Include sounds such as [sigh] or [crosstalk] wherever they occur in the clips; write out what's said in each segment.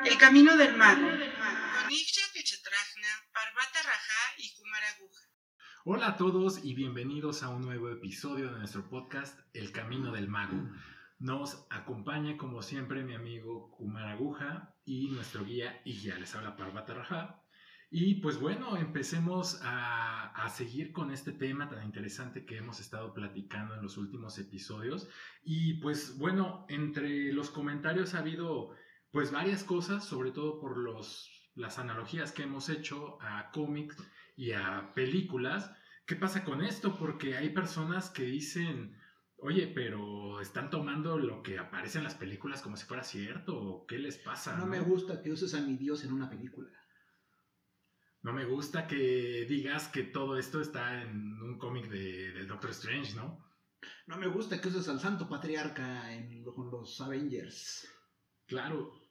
El camino del mago. Y. Hola a todos y bienvenidos a un nuevo episodio de nuestro podcast El Camino del Mago. Nos acompaña como siempre mi amigo Kumaraguja y nuestro guía Igya. Les habla Parvata Raja. Y pues bueno, empecemos a, a, seguir con este tema tan interesante que hemos estado platicando en los últimos episodios. Y pues bueno, entre los comentarios ha habido pues varias cosas, sobre todo por los, las analogías que hemos hecho a cómics y a películas. ¿Qué pasa con esto? Porque hay personas que dicen, oye, pero están tomando lo que aparece en las películas como si fuera cierto, ¿o ¿qué les pasa? No, no me gusta que uses a mi Dios en una película. No me gusta que digas que todo esto está en un cómic de, del Doctor Strange, ¿no? No me gusta que uses al Santo Patriarca en, con los Avengers. Claro.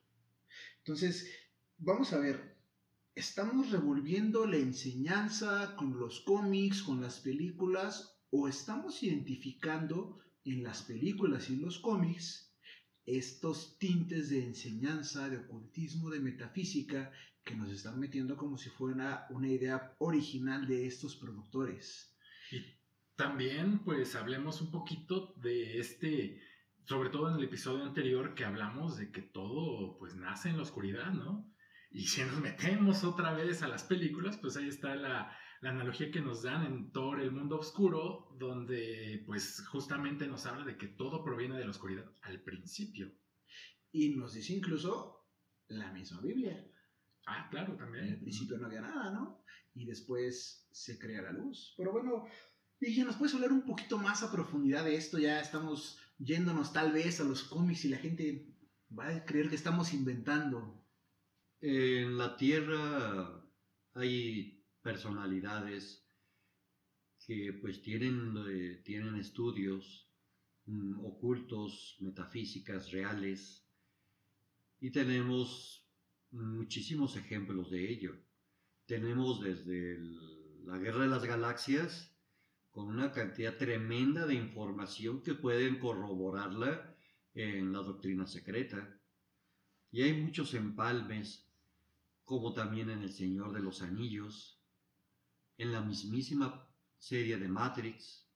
Entonces, vamos a ver, ¿estamos revolviendo la enseñanza con los cómics, con las películas, o estamos identificando en las películas y en los cómics estos tintes de enseñanza, de ocultismo, de metafísica que nos están metiendo como si fuera una idea original de estos productores. Y también, pues, hablemos un poquito de este, sobre todo en el episodio anterior que hablamos de que todo, pues, nace en la oscuridad, ¿no? Y si nos metemos otra vez a las películas, pues ahí está la, la analogía que nos dan en Thor, el mundo oscuro, donde pues justamente nos habla de que todo proviene de la oscuridad al principio. Y nos dice incluso la misma Biblia. Ah, claro, también. En el principio no había nada, ¿no? Y después se crea la luz. Pero bueno, dije, ¿nos puedes hablar un poquito más a profundidad de esto? Ya estamos yéndonos tal vez a los cómics y la gente va a creer que estamos inventando. En la Tierra hay personalidades que pues tienen, eh, tienen estudios mm, ocultos, metafísicas, reales, y tenemos muchísimos ejemplos de ello. Tenemos desde la Guerra de las Galaxias, con una cantidad tremenda de información que pueden corroborarla en la doctrina secreta. Y hay muchos empalmes, como también en El Señor de los Anillos, en la mismísima serie de Matrix.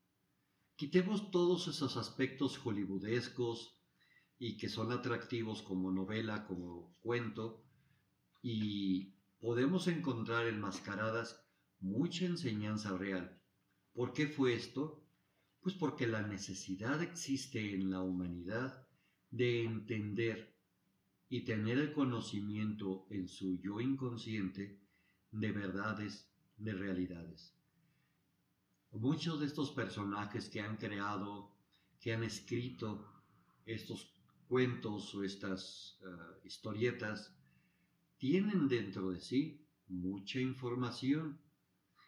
Quitemos todos esos aspectos hollywoodescos y que son atractivos como novela, como cuento, y podemos encontrar enmascaradas mucha enseñanza real. ¿Por qué fue esto? Pues porque la necesidad existe en la humanidad de entender y tener el conocimiento en su yo inconsciente de verdades, de realidades. Muchos de estos personajes que han creado, que han escrito estos cuentos o estas uh, historietas, tienen dentro de sí mucha información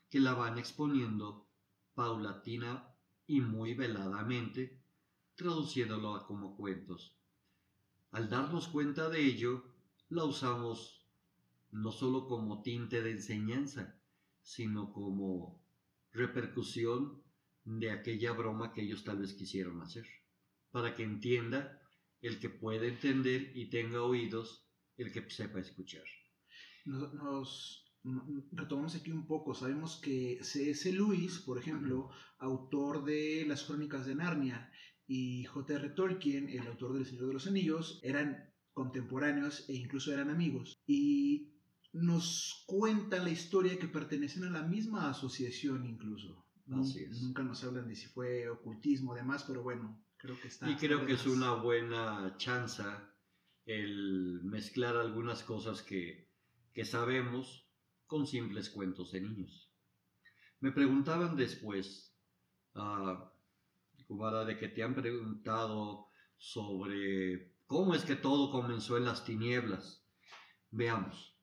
que la van exponiendo paulatina y muy veladamente, traduciéndolo como cuentos. Al darnos cuenta de ello, la usamos no solo como tinte de enseñanza, sino como repercusión de aquella broma que ellos tal vez quisieron hacer, para que entienda el que puede entender y tenga oídos, el que sepa escuchar. Nos, nos retomamos aquí un poco, sabemos que C.S. Lewis, por ejemplo, autor de las Crónicas de Narnia, y J.R. Tolkien, el autor del Señor de los Anillos, eran contemporáneos e incluso eran amigos. Y nos cuentan la historia que pertenecen a la misma asociación incluso. Así es. Nunca nos hablan de si fue ocultismo o demás, pero bueno, creo que está. Y creo que es una buena chance el mezclar algunas cosas que, que sabemos con simples cuentos de niños. Me preguntaban después, uh, Cubara, de que te han preguntado sobre cómo es que todo comenzó en las tinieblas. Veamos.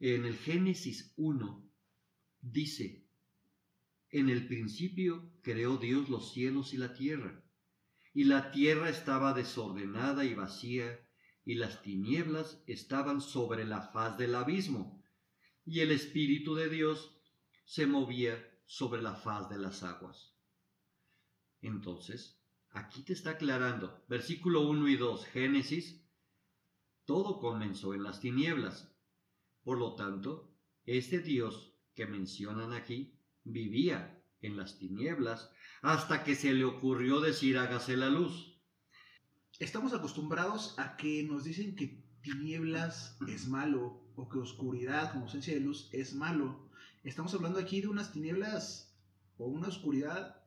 En el Génesis 1 dice, en el principio creó Dios los cielos y la tierra, y la tierra estaba desordenada y vacía, y las tinieblas estaban sobre la faz del abismo, y el Espíritu de Dios se movía sobre la faz de las aguas. Entonces, aquí te está aclarando, versículo 1 y 2, Génesis, todo comenzó en las tinieblas. Por lo tanto, este Dios que mencionan aquí vivía en las tinieblas hasta que se le ocurrió decir hágase la luz. Estamos acostumbrados a que nos dicen que tinieblas es malo o que oscuridad como ausencia de luz es malo. Estamos hablando aquí de unas tinieblas o una oscuridad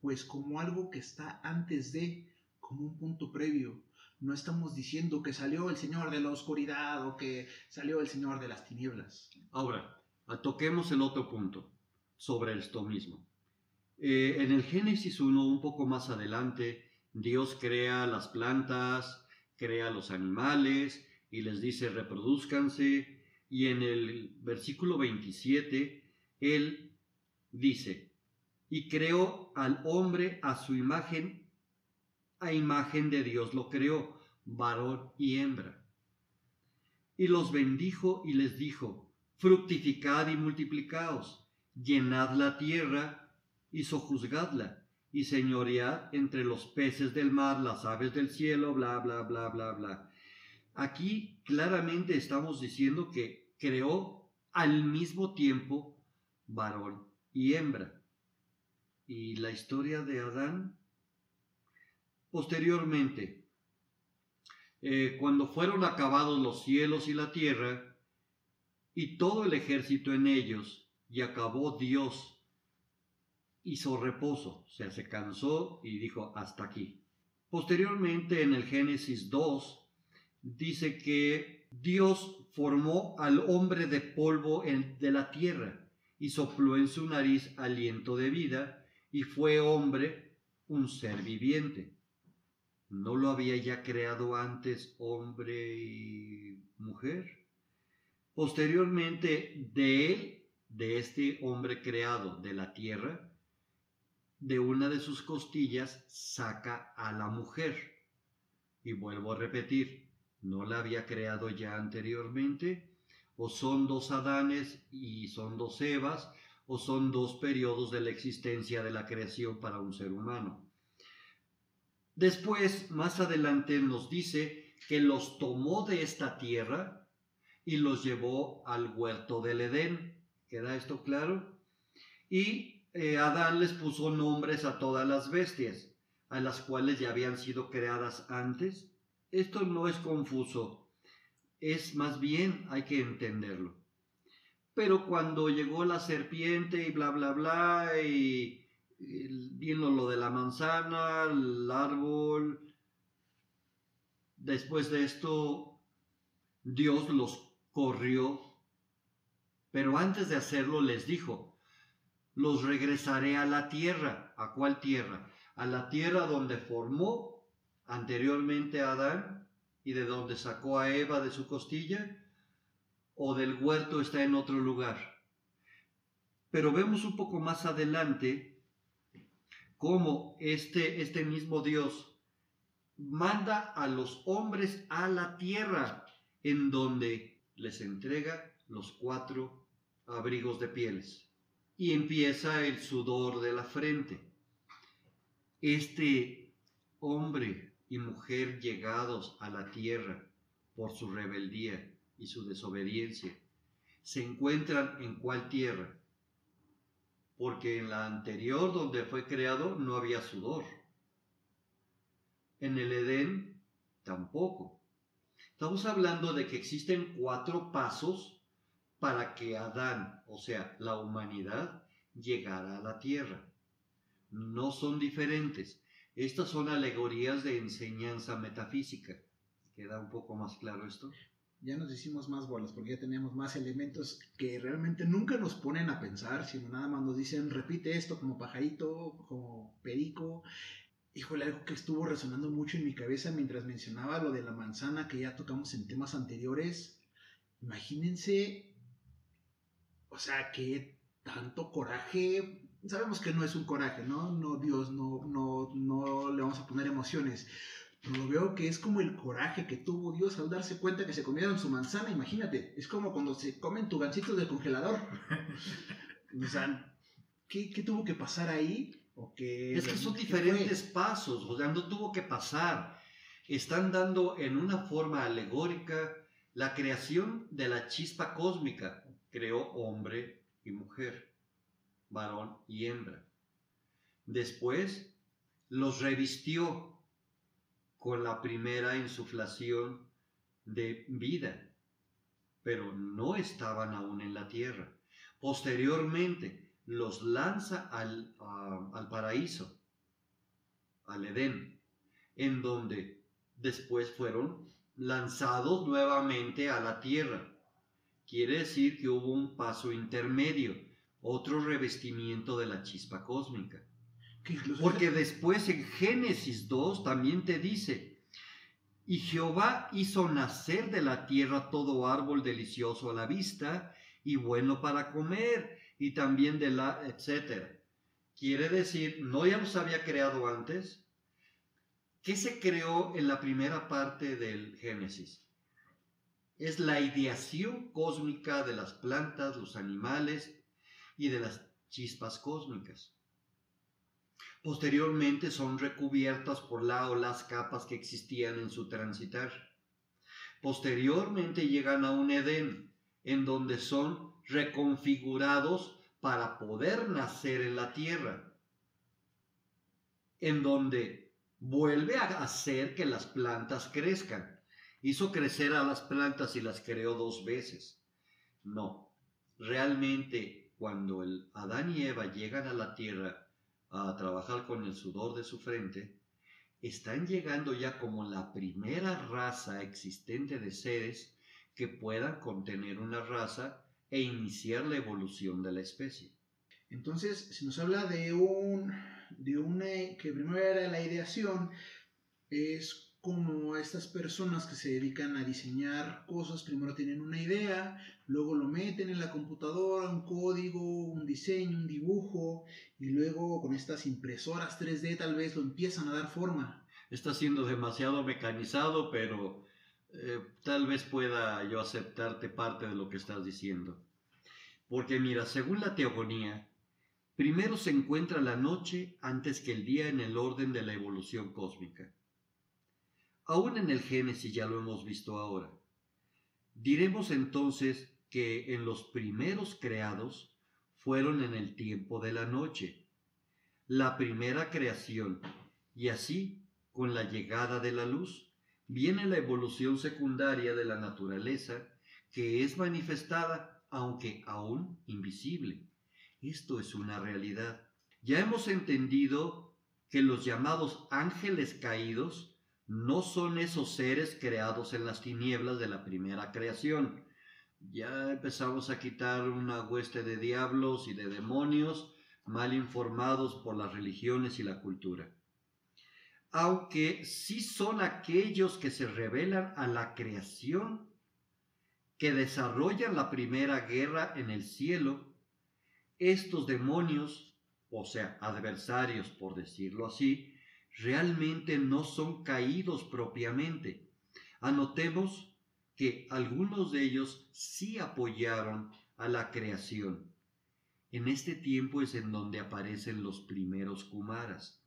pues como algo que está antes de, como un punto previo. No estamos diciendo que salió el Señor de la oscuridad o que salió el Señor de las tinieblas. Ahora, toquemos el otro punto sobre esto mismo. Eh, en el Génesis 1, un poco más adelante, Dios crea las plantas, crea los animales y les dice reproduzcanse. Y en el versículo 27, Él dice, y creó al hombre a su imagen, a imagen de Dios lo creó, varón y hembra. Y los bendijo y les dijo, fructificad y multiplicaos, llenad la tierra y sojuzgadla, y señoread entre los peces del mar, las aves del cielo, bla, bla, bla, bla, bla. Aquí claramente estamos diciendo que creó al mismo tiempo varón y hembra y la historia de Adán. Posteriormente, eh, cuando fueron acabados los cielos y la tierra, y todo el ejército en ellos, y acabó Dios, hizo reposo, o sea, se cansó y dijo, hasta aquí. Posteriormente, en el Génesis 2, dice que Dios formó al hombre de polvo de la tierra y sopló en su nariz aliento de vida, y fue hombre un ser viviente. ¿No lo había ya creado antes hombre y mujer? Posteriormente, de él, de este hombre creado de la tierra, de una de sus costillas saca a la mujer. Y vuelvo a repetir, ¿no la había creado ya anteriormente? ¿O son dos Adanes y son dos Evas? o son dos periodos de la existencia de la creación para un ser humano. Después, más adelante, nos dice que los tomó de esta tierra y los llevó al huerto del Edén. ¿Queda esto claro? Y eh, Adán les puso nombres a todas las bestias, a las cuales ya habían sido creadas antes. Esto no es confuso, es más bien hay que entenderlo. Pero cuando llegó la serpiente y bla, bla, bla, y, vino lo de la manzana, el árbol, después de esto, Dios los corrió. Pero antes de hacerlo les dijo, los regresaré a la tierra. ¿A cuál tierra? A la tierra donde formó anteriormente a Adán y de donde sacó a Eva de su costilla o del huerto está en otro lugar. Pero vemos un poco más adelante cómo este, este mismo Dios manda a los hombres a la tierra en donde les entrega los cuatro abrigos de pieles y empieza el sudor de la frente. Este hombre y mujer llegados a la tierra por su rebeldía y su desobediencia se encuentran en cuál tierra? Porque en la anterior donde fue creado no había sudor. En el Edén tampoco. Estamos hablando de que existen cuatro pasos para que Adán, o sea, la humanidad, llegara a la tierra. No son diferentes. Estas son alegorías de enseñanza metafísica. ¿Queda un poco más claro esto? ya nos hicimos más bolas porque ya tenemos más elementos que realmente nunca nos ponen a pensar, sino nada más nos dicen repite esto como pajarito, como perico. Híjole, algo que estuvo resonando mucho en mi cabeza mientras mencionaba lo de la manzana que ya tocamos en temas anteriores. Imagínense, o sea, que tanto coraje, sabemos que no es un coraje, ¿no? No, Dios, no, no, no le vamos a poner emociones lo veo que es como el coraje que tuvo Dios al darse cuenta que se comieron su manzana, imagínate, es como cuando se comen tu gancito del congelador. [laughs] o sea, ¿qué, tuvo que pasar ahí? es que son diferentes pasos, o sea, no tuvo que pasar. están dando en una forma alegórica la creación de la chispa cósmica. Creó hombre y mujer, varón y hembra. Después los revistió con la primera insuflación de vida, pero no estaban aún en la tierra. Posteriormente los lanza al, al paraíso, al Edén, en donde después fueron lanzados nuevamente a la tierra. Quiere decir que hubo un paso intermedio, otro revestimiento de la chispa cósmica. Porque después en Génesis 2 también te dice, y Jehová hizo nacer de la tierra todo árbol delicioso a la vista y bueno para comer, y también de la, etcétera. Quiere decir, ¿no ya los había creado antes? ¿Qué se creó en la primera parte del Génesis? Es la ideación cósmica de las plantas, los animales y de las chispas cósmicas. Posteriormente son recubiertas por la o las capas que existían en su transitar. Posteriormente llegan a un Edén, en donde son reconfigurados para poder nacer en la tierra, en donde vuelve a hacer que las plantas crezcan. Hizo crecer a las plantas y las creó dos veces. No, realmente cuando el Adán y Eva llegan a la tierra a trabajar con el sudor de su frente, están llegando ya como la primera raza existente de seres que puedan contener una raza e iniciar la evolución de la especie. Entonces, si nos habla de un, de una, que primero era la ideación, es como estas personas que se dedican a diseñar cosas, primero tienen una idea, luego lo meten en la computadora, un código, un diseño, un dibujo, y luego con estas impresoras 3D tal vez lo empiezan a dar forma. Está siendo demasiado mecanizado, pero eh, tal vez pueda yo aceptarte parte de lo que estás diciendo. Porque mira, según la teogonía, primero se encuentra la noche antes que el día en el orden de la evolución cósmica. Aún en el Génesis ya lo hemos visto ahora. Diremos entonces que en los primeros creados fueron en el tiempo de la noche, la primera creación, y así, con la llegada de la luz, viene la evolución secundaria de la naturaleza que es manifestada aunque aún invisible. Esto es una realidad. Ya hemos entendido que los llamados ángeles caídos no son esos seres creados en las tinieblas de la primera creación. Ya empezamos a quitar una hueste de diablos y de demonios mal informados por las religiones y la cultura aunque sí son aquellos que se revelan a la creación, que desarrollan la primera guerra en el cielo, estos demonios, o sea, adversarios por decirlo así, realmente no son caídos propiamente. Anotemos que algunos de ellos sí apoyaron a la creación. En este tiempo es en donde aparecen los primeros Kumaras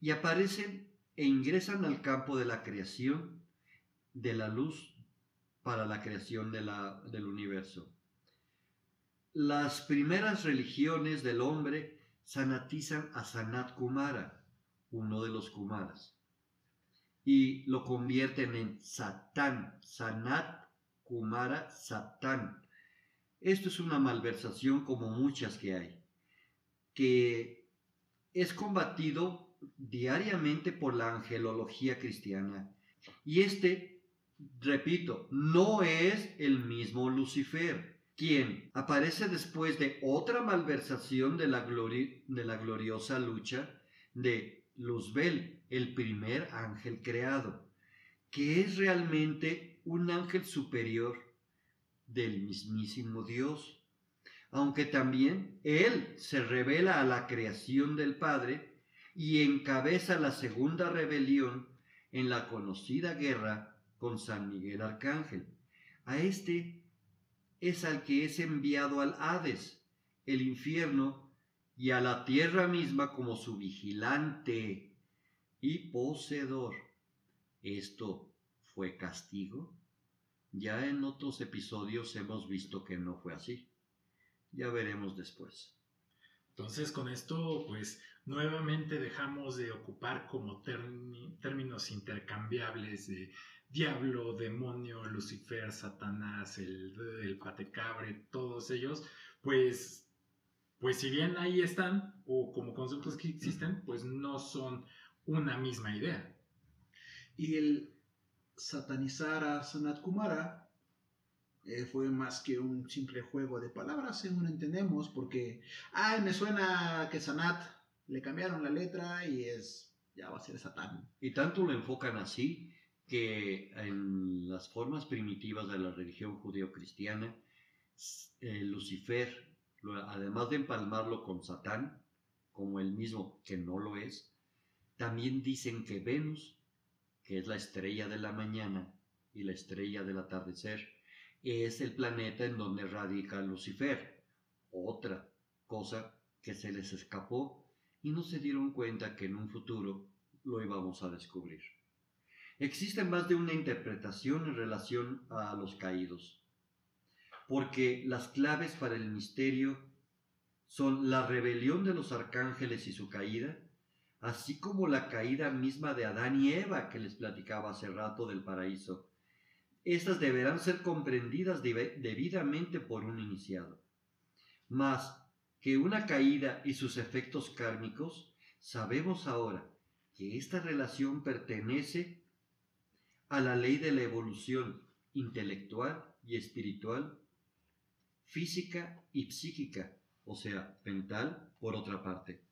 y aparecen e ingresan al campo de la creación de la luz para la creación de la, del universo. Las primeras religiones del hombre sanatizan a Sanat Kumara, uno de los Kumaras, y lo convierten en Satán, Sanat Kumara Satán. Esto es una malversación como muchas que hay, que es combatido diariamente por la angelología cristiana. Y este, repito, no es el mismo Lucifer, quien aparece después de otra malversación de la, de la gloriosa lucha de Luzbel, el primer ángel creado, que es realmente un ángel superior del mismísimo Dios, aunque también él se revela a la creación del Padre y encabeza la segunda rebelión en la conocida guerra con San Miguel Arcángel. A este es al que es enviado al Hades, el infierno, y a la tierra misma como su vigilante y poseedor. ¿esto fue castigo? Ya en otros episodios hemos visto que no fue así. Ya veremos después. Entonces con esto pues nuevamente dejamos de ocupar como términos intercambiables de diablo, demonio, Lucifer, Satanás, el, el patecabre, todos ellos, pues, pues si bien ahí están, o como conceptos que existen, pues no son una misma idea. Y el satanizar a Sanat Kumara eh, fue más que un simple juego de palabras, según entendemos, porque, ay, me suena que Sanat le cambiaron la letra y es, ya va a ser Satán. Y tanto lo enfocan así que en las formas primitivas de la religión judío-cristiana, eh, Lucifer, además de empalmarlo con Satán, como el mismo que no lo es, también dicen que Venus, que es la estrella de la mañana y la estrella del atardecer, es el planeta en donde radica Lucifer. Otra cosa que se les escapó y no se dieron cuenta que en un futuro lo íbamos a descubrir. Existe más de una interpretación en relación a los caídos, porque las claves para el misterio son la rebelión de los arcángeles y su caída, así como la caída misma de Adán y Eva que les platicaba hace rato del paraíso. Estas deberán ser comprendidas debidamente por un iniciado. Más que una caída y sus efectos kármicos, sabemos ahora que esta relación pertenece a la ley de la evolución intelectual y espiritual, física y psíquica, o sea, mental, por otra parte.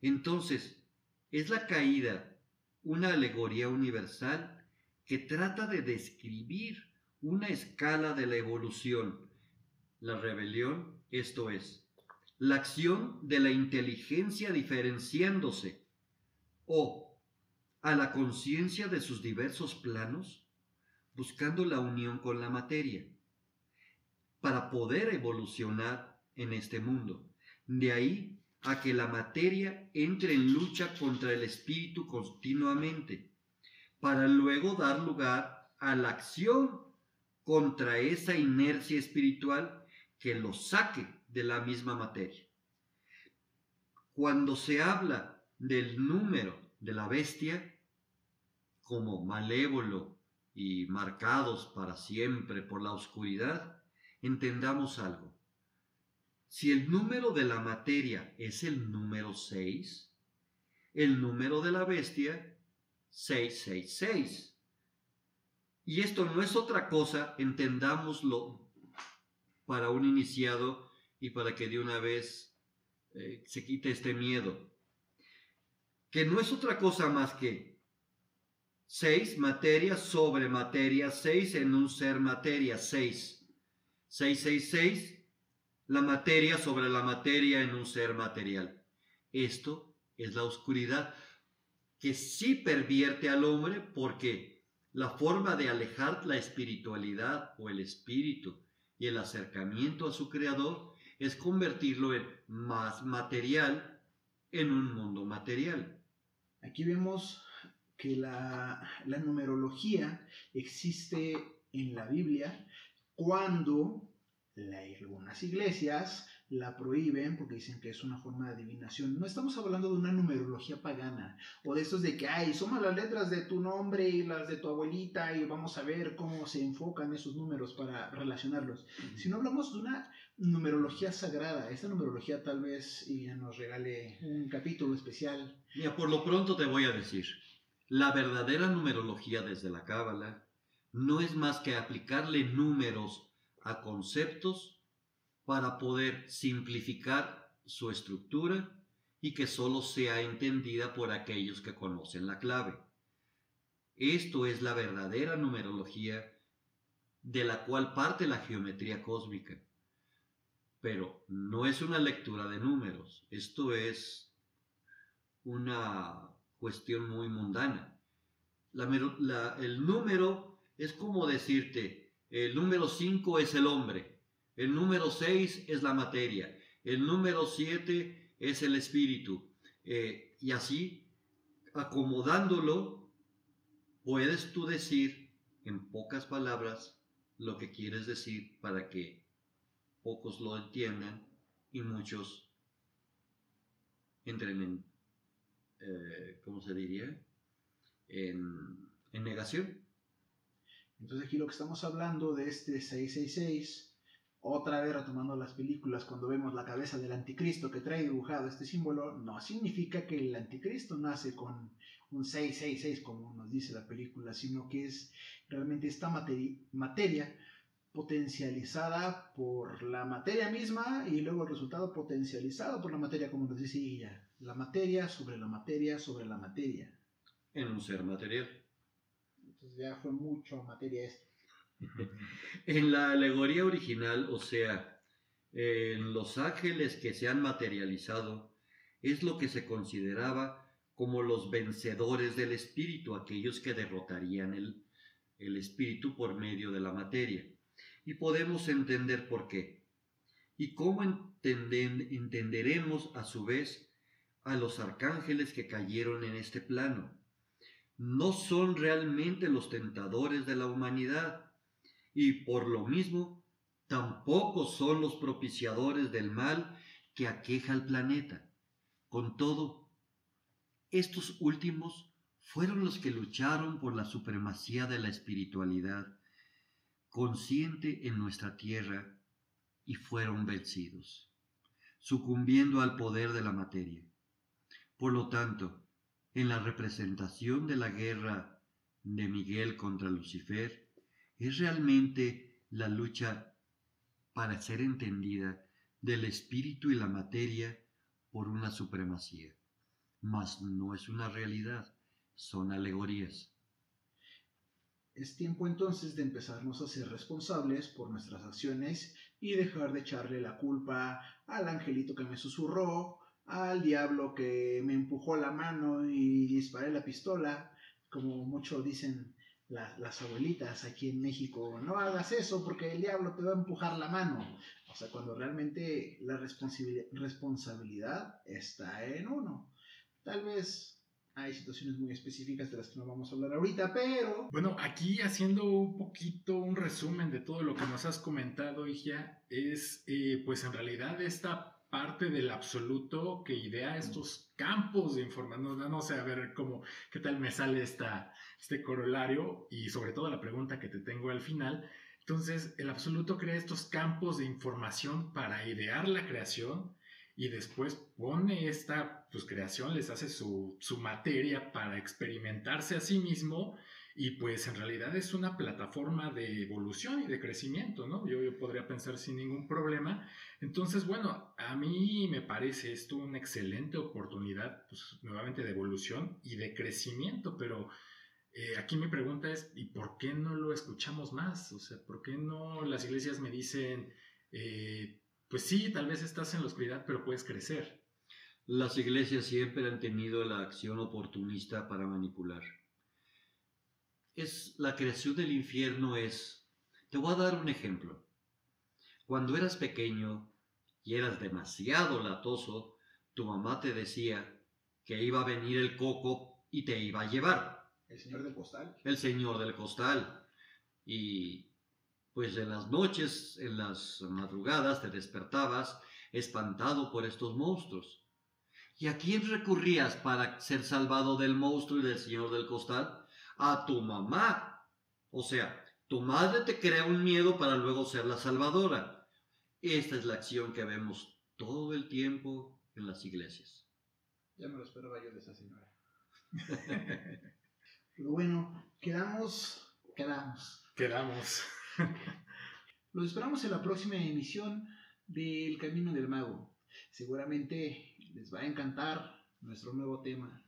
Entonces, es la caída una alegoría universal que trata de describir una escala de la evolución. La rebelión, esto es, la acción de la inteligencia diferenciándose o a la conciencia de sus diversos planos, buscando la unión con la materia, para poder evolucionar en este mundo. De ahí a que la materia entre en lucha contra el espíritu continuamente, para luego dar lugar a la acción contra esa inercia espiritual que lo saque de la misma materia. Cuando se habla del número de la bestia como malévolo y marcados para siempre por la oscuridad, entendamos algo. Si el número de la materia es el número 6, el número de la bestia 666. Y esto no es otra cosa, entendámoslo para un iniciado y para que de una vez eh, se quite este miedo que no es otra cosa más que seis materia sobre materia, seis en un ser materia, seis. Seis, seis, seis, la materia sobre la materia en un ser material. Esto es la oscuridad que sí pervierte al hombre porque la forma de alejar la espiritualidad o el espíritu y el acercamiento a su creador es convertirlo en más material en un mundo material. Aquí vemos que la, numerología existe en la Biblia cuando algunas iglesias la prohíben porque dicen que es una forma de adivinación. No estamos hablando de una numerología pagana o de estos de que, ay, suma las letras de tu nombre y las de tu abuelita y vamos a ver cómo se enfocan esos números para relacionarlos. Si no hablamos de una numerología sagrada, esta numerología tal vez ya nos regale un capítulo especial. Mira, por lo pronto te voy a decir, la verdadera numerología desde la Cábala no es más que aplicarle números a conceptos para poder simplificar su estructura y que solo sea entendida por aquellos que conocen la clave. Esto es la verdadera numerología de la cual parte la geometría cósmica. Pero no es una lectura de números, esto es una cuestión muy mundana. el número es como decirte, el número 5 es el hombre, el número 6 es la materia. El número 7 es el espíritu. Eh, y así, acomodándolo puedes tú decir en pocas palabras lo que quieres decir para que pocos lo entiendan y muchos entren en, eh, ¿cómo se diría? En, en negación. Entonces aquí lo que estamos hablando de este 666, otra vez retomando las películas, cuando vemos la cabeza del anticristo que trae dibujado este símbolo, no significa que el anticristo nace con un 666 como nos dice la película, sino que es realmente esta materia, potencializada por la materia misma y luego el resultado potencializado por la materia, como nos dice ella. La materia sobre la materia sobre la materia. En un ser material. Ya fue mucho materia esto. [laughs] en la alegoría original, o sea, en los ángeles que se han materializado, es lo que se consideraba como los vencedores del espíritu, aquellos que derrotarían el, el espíritu por medio de la materia. Y podemos entender por qué. Y cómo entenderemos a su vez a los arcángeles que cayeron en este plano. No son realmente los tentadores de la humanidad, y por lo mismo tampoco son los propiciadores del mal que aqueja al planeta. Con todo, estos últimos fueron los que lucharon por la supremacía de la espiritualidad consciente en nuestra tierra y fueron vencidos, sucumbiendo al poder de la materia. Por lo tanto, en la representación de la guerra de Miguel contra Lucifer, es realmente la lucha para ser entendida del espíritu y la materia por una supremacía. Mas no es una realidad, son alegorías. Es tiempo entonces de empezarnos a ser responsables por nuestras acciones y dejar de echarle la culpa al angelito que me susurró, al diablo que me empujó la mano y disparé la pistola, como muchos dicen las abuelitas aquí en México, no hagas eso porque el diablo te va a empujar la mano. O sea, cuando realmente la responsabilidad está en uno. Tal vez hay situaciones muy específicas de las que no vamos a hablar ahorita, pero... Bueno, aquí haciendo un poquito un resumen de todo lo que nos has comentado, Igia, es eh, pues en realidad esta parte del absoluto que idea estos campos de información. No, no sé, a ver cómo, qué tal me sale esta, este corolario y sobre todo la pregunta que te tengo al final. Entonces, el absoluto crea estos campos de información para idear la creación y después pone esta pues, creación, les hace su, su materia para experimentarse a sí mismo y pues en realidad es una plataforma de evolución y de crecimiento, ¿no? Yo, yo, podría pensar sin ningún problema. Entonces, bueno, a mí me parece esto una excelente oportunidad, pues nuevamente de evolución y de crecimiento, pero eh, aquí mi pregunta es, ¿y por qué no lo escuchamos más? O sea, ¿por qué no las iglesias me dicen, eh, pues sí, tal vez estás en la oscuridad, pero puedes crecer? Las iglesias siempre han tenido la acción oportunista para manipular. Es la creación del infierno es. Te voy a dar un ejemplo. Cuando eras pequeño y eras demasiado latoso, tu mamá te decía que iba a venir el coco y te iba a llevar. El señor del costal. El señor del costal. Y pues en las noches, en las madrugadas, te despertabas espantado por estos monstruos. ¿Y a quién recurrías para ser salvado del monstruo y del señor del costal? A tu mamá. O sea, tu madre te crea un miedo para luego ser la salvadora. Esta es la acción que vemos todo el tiempo en las iglesias. Ya me lo esperaba yo de esa señora. [laughs] Pero bueno, quedamos, quedamos. Quedamos. [laughs] Los esperamos en la próxima emisión del Camino del Mago. Seguramente les va a encantar nuestro nuevo tema.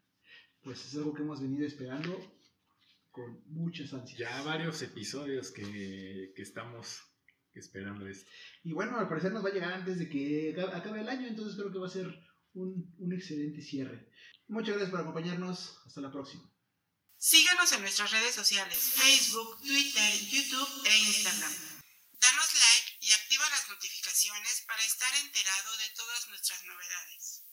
Pues es algo que hemos venido esperando con muchas ansias. Ya varios episodios que, que estamos esperando esto. Y bueno, al parecer nos va a llegar antes de que acabe el año, entonces creo que va a ser un, un excelente cierre. Muchas gracias por acompañarnos. Hasta la próxima. Síguenos en nuestras redes sociales, Facebook, Twitter, YouTube e Instagram. Danos like y activa las notificaciones para estar enterado de todas nuestras novedades.